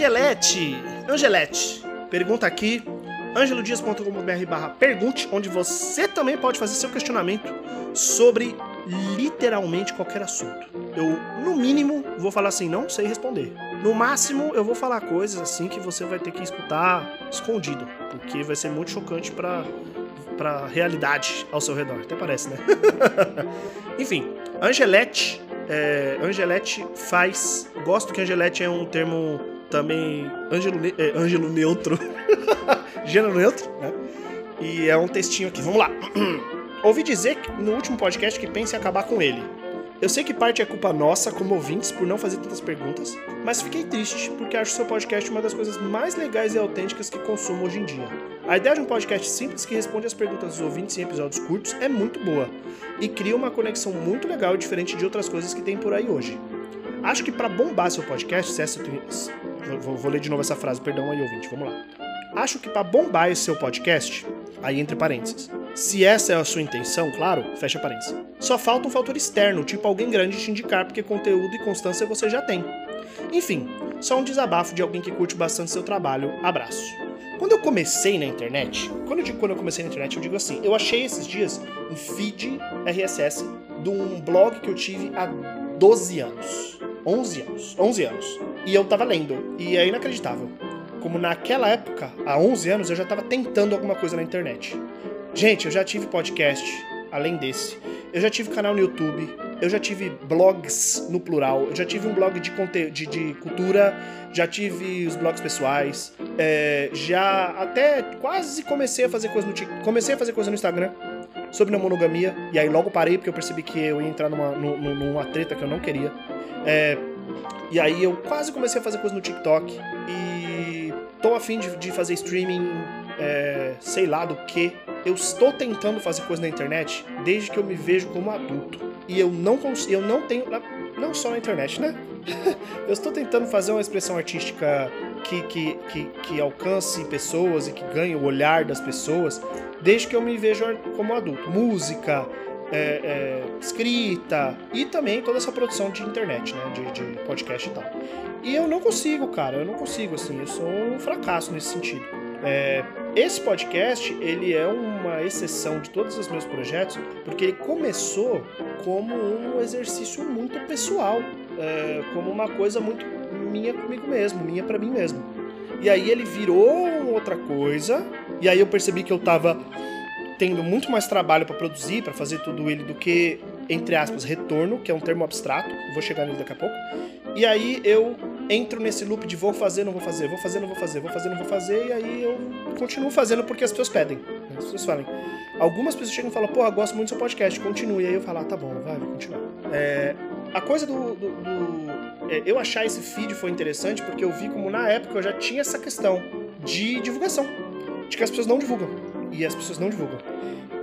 Angelete, Angelete, pergunta aqui, angelodias.com.br barra pergunte, onde você também pode fazer seu questionamento sobre literalmente qualquer assunto. Eu, no mínimo, vou falar assim, não sei responder. No máximo, eu vou falar coisas assim que você vai ter que escutar escondido, porque vai ser muito chocante para para realidade ao seu redor. Até parece, né? Enfim, Angelete, é, Angelete faz. Gosto que Angelete é um termo também ângelo, é, ângelo neutro, gênero neutro, né? E é um textinho aqui. Vamos lá. Ouvi dizer no último podcast que pense em acabar com ele. Eu sei que parte é culpa nossa, como ouvintes, por não fazer tantas perguntas, mas fiquei triste porque acho seu podcast uma das coisas mais legais e autênticas que consumo hoje em dia. A ideia de um podcast simples que responde às perguntas dos ouvintes em episódios curtos é muito boa e cria uma conexão muito legal e diferente de outras coisas que tem por aí hoje. Acho que para bombar seu podcast, se essa vou, vou ler de novo essa frase, perdão aí ouvinte, vamos lá. Acho que para bombar esse seu podcast, aí entre parênteses, se essa é a sua intenção, claro, fecha parênteses. Só falta um fator externo, tipo alguém grande te indicar, porque conteúdo e constância você já tem. Enfim, só um desabafo de alguém que curte bastante seu trabalho. Abraço. Quando eu comecei na internet, quando eu digo quando eu comecei na internet, eu digo assim, eu achei esses dias um feed RSS de um blog que eu tive há 12 anos. 11 anos. 11 anos. E eu tava lendo. E é inacreditável. Como naquela época, há 11 anos, eu já tava tentando alguma coisa na internet. Gente, eu já tive podcast, além desse. Eu já tive canal no YouTube. Eu já tive blogs no plural. Eu já tive um blog de, de, de cultura. Já tive os blogs pessoais. É, já até quase comecei a fazer coisa no Comecei a fazer coisa no Instagram sobre não monogamia. E aí logo parei porque eu percebi que eu ia entrar numa, numa, numa treta que eu não queria. É, e aí eu quase comecei a fazer coisa no TikTok. E tô afim de, de fazer streaming, é, sei lá do que eu estou tentando fazer coisa na internet desde que eu me vejo como adulto. E eu não consigo, eu não tenho, não só na internet, né? eu estou tentando fazer uma expressão artística que, que, que, que alcance pessoas e que ganhe o olhar das pessoas desde que eu me vejo como adulto. Música, é, é, escrita e também toda essa produção de internet, né? De, de, podcast e tal. E eu não consigo, cara, eu não consigo, assim, eu sou um fracasso nesse sentido. É, esse podcast, ele é uma exceção de todos os meus projetos, porque ele começou como um exercício muito pessoal, é, como uma coisa muito minha comigo mesmo, minha para mim mesmo. E aí ele virou outra coisa, e aí eu percebi que eu tava tendo muito mais trabalho para produzir, para fazer tudo ele do que entre aspas retorno, que é um termo abstrato, vou chegar nele daqui a pouco. E aí eu entro nesse loop de vou fazer, não vou fazer, vou fazer, não vou fazer, vou fazer, não vou fazer, e aí eu continuo fazendo porque as pessoas pedem. As pessoas falam. Algumas pessoas chegam e falam, porra, gosto muito do seu podcast, continue. E aí eu falo, ah, tá bom, vai, vou continuar. É, a coisa do. do, do é, eu achar esse feed foi interessante porque eu vi como na época eu já tinha essa questão de divulgação. De que as pessoas não divulgam. E as pessoas não divulgam.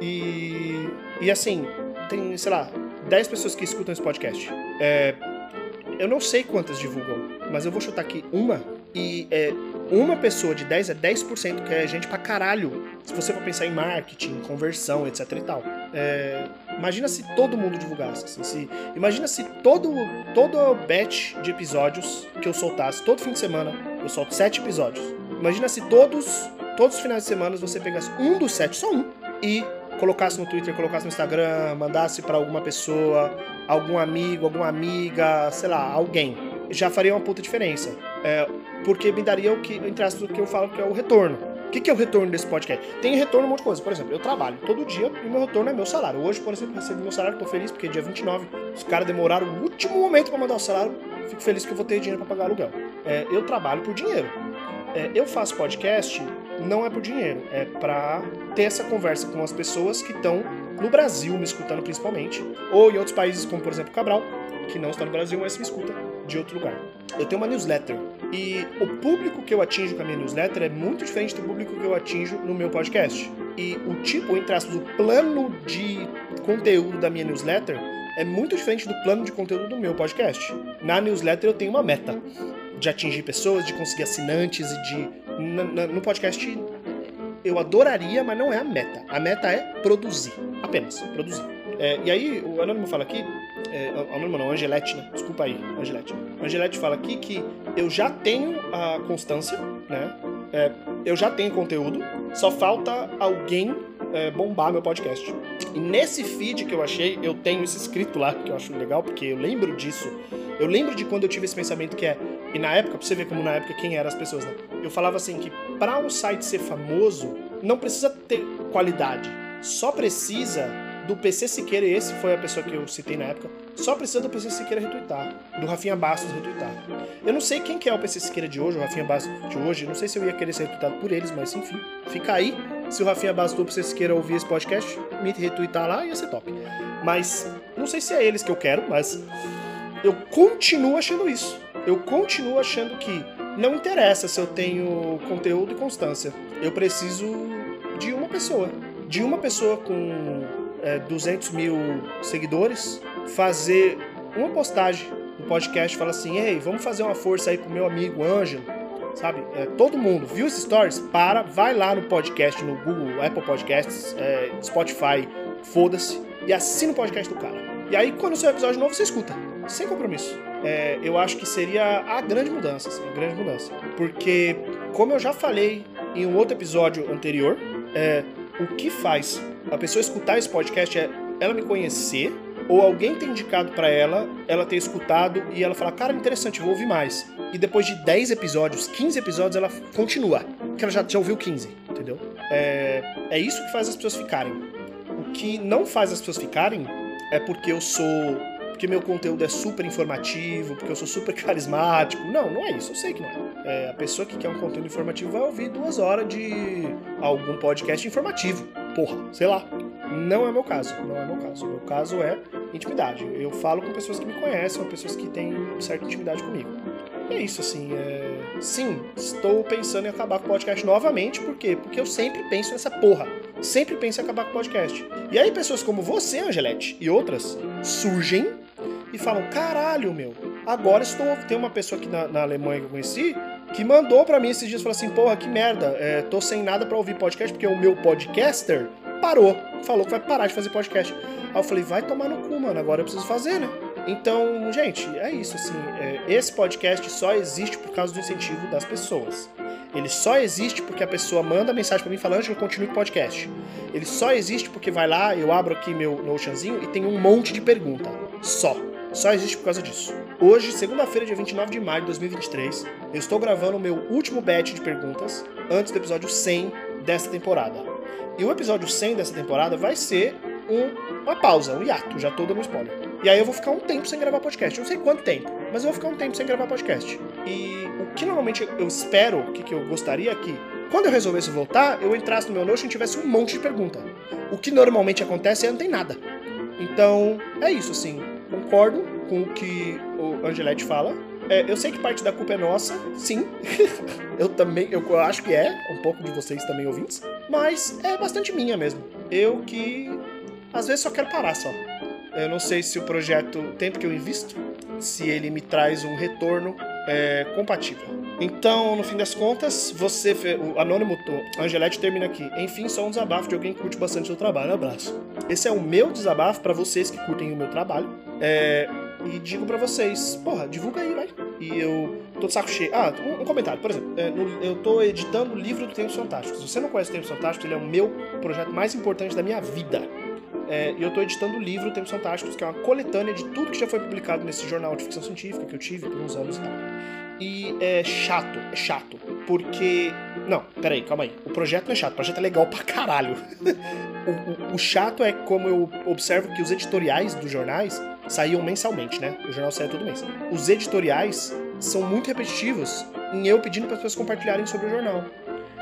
E. E assim, tem, sei lá, 10 pessoas que escutam esse podcast. É, eu não sei quantas divulgam, mas eu vou chutar aqui uma. E é, uma pessoa de 10 é 10%, que é gente pra caralho. Se você for pensar em marketing, conversão, etc e tal. É, imagina se todo mundo divulgasse. Assim, se, imagina se todo, todo batch de episódios que eu soltasse, todo fim de semana, eu solto 7 episódios. Imagina se todos, todos os finais de semana você pegasse um dos 7, só um, e colocasse no Twitter, colocasse no Instagram, mandasse para alguma pessoa, algum amigo, alguma amiga, sei lá, alguém, já faria uma puta diferença. É, porque me daria o que, entre aspas, o que eu falo que é o retorno. O que, que é o retorno desse podcast? Tem retorno um monte de coisa. Por exemplo, eu trabalho todo dia e meu retorno é meu salário. Hoje, por exemplo, recebi meu salário, tô feliz porque é dia 29. Os caras demoraram o último momento para mandar o salário. Fico feliz que eu vou ter dinheiro para pagar aluguel. É, eu trabalho por dinheiro. É, eu faço podcast não é por dinheiro, é para ter essa conversa com as pessoas que estão no Brasil me escutando principalmente, ou em outros países como por exemplo Cabral, que não está no Brasil, mas me escuta de outro lugar. Eu tenho uma newsletter e o público que eu atinjo com a minha newsletter é muito diferente do público que eu atinjo no meu podcast. E o tipo, entre aspas, o plano de conteúdo da minha newsletter é muito diferente do plano de conteúdo do meu podcast. Na newsletter eu tenho uma meta de atingir pessoas, de conseguir assinantes e de. No podcast eu adoraria, mas não é a meta. A meta é produzir. Apenas produzir. É, e aí, o Anônimo fala aqui É, anônimo não, Angelete, né? Desculpa aí, Angelete. Angelete fala aqui que eu já tenho a constância, né? É, eu já tenho conteúdo, só falta alguém é, bombar meu podcast. E nesse feed que eu achei, eu tenho isso escrito lá, que eu acho legal, porque eu lembro disso. Eu lembro de quando eu tive esse pensamento que é. E na época, pra você ver como na época quem eram as pessoas, né? Eu falava assim que para um site ser famoso, não precisa ter qualidade. Só precisa do PC Siqueira, e esse foi a pessoa que eu citei na época, só precisa do PC Siqueira retweetar, do Rafinha Bastos retweetar. Eu não sei quem que é o PC Siqueira de hoje, o Rafinha Bastos de hoje, não sei se eu ia querer ser retweetado por eles, mas enfim, fica aí. Se o Rafinha Bastos do PC Siqueira ouvir esse podcast, me retweetar lá, ia ser top. Mas, não sei se é eles que eu quero, mas eu continuo achando isso. Eu continuo achando que não interessa se eu tenho conteúdo e constância. Eu preciso de uma pessoa. De uma pessoa com é, 200 mil seguidores fazer uma postagem no podcast fala assim: Ei, vamos fazer uma força aí pro meu amigo Ângelo. Sabe? É, todo mundo viu esses stories? Para, vai lá no podcast, no Google, Apple Podcasts, é, Spotify, foda-se, e assina o podcast do cara. E aí, quando o seu episódio novo, você escuta, sem compromisso. É, eu acho que seria a grande mudança, assim, a grande mudança. Porque, como eu já falei em um outro episódio anterior, é, o que faz a pessoa escutar esse podcast é ela me conhecer ou alguém ter indicado para ela, ela ter escutado e ela falar, cara, interessante, vou ouvir mais. E depois de 10 episódios, 15 episódios, ela continua. Porque ela já, já ouviu 15, entendeu? É, é isso que faz as pessoas ficarem. O que não faz as pessoas ficarem é porque eu sou. Porque meu conteúdo é super informativo, porque eu sou super carismático. Não, não é isso, eu sei que não é. é a pessoa que quer um conteúdo informativo vai ouvir duas horas de algum podcast informativo. Porra, sei lá. Não é meu caso, não é meu caso. Meu caso é intimidade. Eu falo com pessoas que me conhecem, com pessoas que têm certa intimidade comigo. E é isso, assim. É... Sim, estou pensando em acabar com o podcast novamente. Por quê? Porque eu sempre penso nessa porra. Sempre penso em acabar com o podcast. E aí, pessoas como você, Angelete, e outras surgem e falam: caralho, meu, agora estou. Tem uma pessoa aqui na, na Alemanha que eu conheci que mandou para mim esses dias falou assim: porra, que merda, é, tô sem nada para ouvir podcast porque o meu podcaster parou. Falou que vai parar de fazer podcast. Aí eu falei: vai tomar no cu, mano, agora eu preciso fazer, né? Então, gente, é isso, assim. É, esse podcast só existe por causa do incentivo das pessoas. Ele só existe porque a pessoa manda mensagem para mim falando que eu continuo o podcast. Ele só existe porque vai lá, eu abro aqui meu Notionzinho e tem um monte de pergunta. Só. Só existe por causa disso. Hoje, segunda-feira, dia 29 de maio de 2023, eu estou gravando o meu último batch de perguntas antes do episódio 100 dessa temporada. E o episódio 100 dessa temporada vai ser um, uma pausa, um hiato, já tô dando spoiler. E aí eu vou ficar um tempo sem gravar podcast. Não sei quanto tempo, mas eu vou ficar um tempo sem gravar podcast. E o que normalmente eu espero, o que, que eu gostaria é que, quando eu resolvesse voltar, eu entrasse no meu Notion e tivesse um monte de pergunta. O que normalmente acontece é não tem nada. Então, é isso, assim. Concordo com o que o Angelete fala. É, eu sei que parte da culpa é nossa, sim. eu também, eu acho que é, um pouco de vocês também ouvintes. Mas é bastante minha mesmo. Eu que às vezes só quero parar só. Eu não sei se o projeto, o tempo que eu invisto, se ele me traz um retorno é, compatível. Então, no fim das contas, você, o anônimo Angelete termina aqui. Enfim, só um desabafo de alguém que curte bastante o seu trabalho. Abraço. Esse é o meu desabafo para vocês que curtem o meu trabalho. É, e digo para vocês, porra, divulga aí, vai. E eu tô de saco cheio. Ah, um, comentário, por exemplo. É, no, eu tô editando o livro do Tempos Fantásticos. Se você não conhece o Tempos Fantásticos, ele é o meu projeto mais importante da minha vida. É, e eu estou editando o livro Tempos Fantásticos, que é uma coletânea de tudo que já foi publicado nesse jornal de ficção científica que eu tive por uns anos e tal. E é chato, é chato, porque. Não, peraí, calma aí. O projeto não é chato, o projeto é legal pra caralho. o, o, o, chato é como eu observo que os editoriais dos jornais saíam mensalmente, né? O jornal saía todo mês. Os editoriais são muito repetitivos em eu pedindo para as pessoas compartilharem sobre o jornal.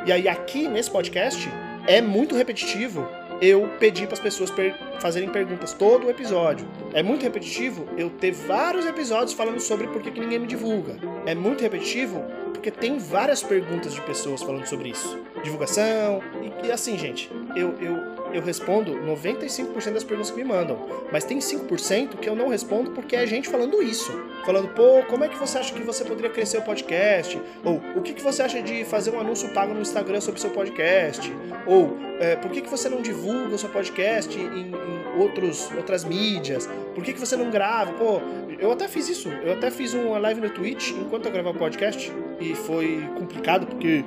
E aí aqui nesse podcast é muito repetitivo eu pedi para as pessoas per fazerem perguntas todo o episódio. É muito repetitivo eu ter vários episódios falando sobre por que, que ninguém me divulga. É muito repetitivo porque tem várias perguntas de pessoas falando sobre isso. Divulgação. E, e assim, gente, eu, eu, eu respondo 95% das perguntas que me mandam. Mas tem 5% que eu não respondo porque é gente falando isso. Falando, pô, como é que você acha que você poderia crescer o podcast? Ou o que, que você acha de fazer um anúncio pago no Instagram sobre seu podcast? Ou é, por que, que você não divulga o seu podcast em, em outros, outras mídias? Por que, que você não grava? Pô, eu até fiz isso. Eu até fiz uma live no Twitch enquanto eu gravava o podcast. E foi complicado porque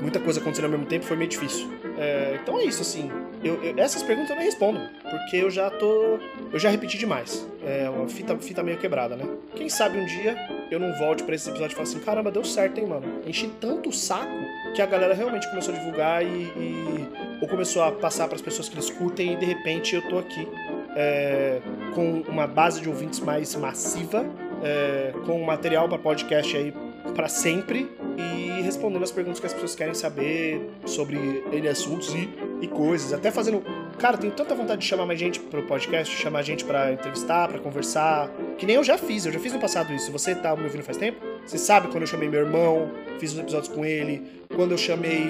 muita coisa acontecendo ao mesmo tempo foi meio difícil. É, então é isso, assim. Eu, eu, essas perguntas eu nem respondo, porque eu já tô. Eu já repeti demais. É uma fita, fita meio quebrada, né? Quem sabe um dia eu não volte para esse episódio e fale assim: caramba, deu certo, hein, mano? Enchi tanto o saco que a galera realmente começou a divulgar e. e ou começou a passar para as pessoas que eles curtem e de repente eu tô aqui é, com uma base de ouvintes mais massiva, é, com material para podcast aí para sempre e respondendo as perguntas que as pessoas querem saber sobre ele assuntos e, e coisas. Até fazendo. Cara, tenho tanta vontade de chamar mais gente pro podcast, chamar gente para entrevistar, para conversar. Que nem eu já fiz, eu já fiz no passado isso. Se você tá me ouvindo faz tempo, você sabe quando eu chamei meu irmão, fiz os episódios com ele, quando eu chamei.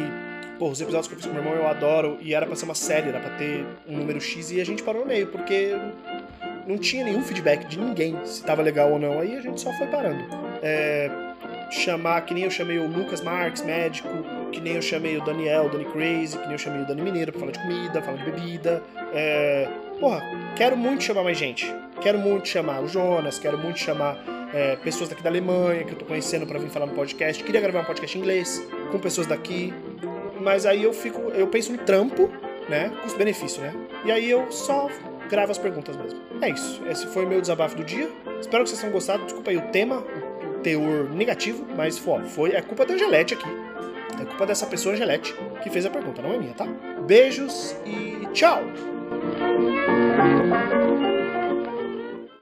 Pô, os episódios que eu fiz com meu irmão eu adoro, e era pra ser uma série, era pra ter um número X e a gente parou no meio, porque não tinha nenhum feedback de ninguém se tava legal ou não. Aí a gente só foi parando. É, chamar, que nem eu chamei o Lucas Marques, médico, que nem eu chamei o Daniel, o Dani Crazy, que nem eu chamei o Dani Mineiro pra falar de comida, falar de bebida. É... Porra, quero muito chamar mais gente. Quero muito chamar o Jonas, quero muito chamar é, pessoas daqui da Alemanha que eu tô conhecendo para vir falar no podcast. Queria gravar um podcast em inglês com pessoas daqui. Mas aí eu fico, eu penso no trampo, né? Custo-benefício, né? E aí eu só gravo as perguntas mesmo. É isso. Esse foi o meu desabafo do dia. Espero que vocês tenham gostado. Desculpa aí o tema, teor negativo, mas foi, foi é culpa da Angelete aqui. É culpa dessa pessoa Angelete que fez a pergunta, não é minha, tá? Beijos e tchau!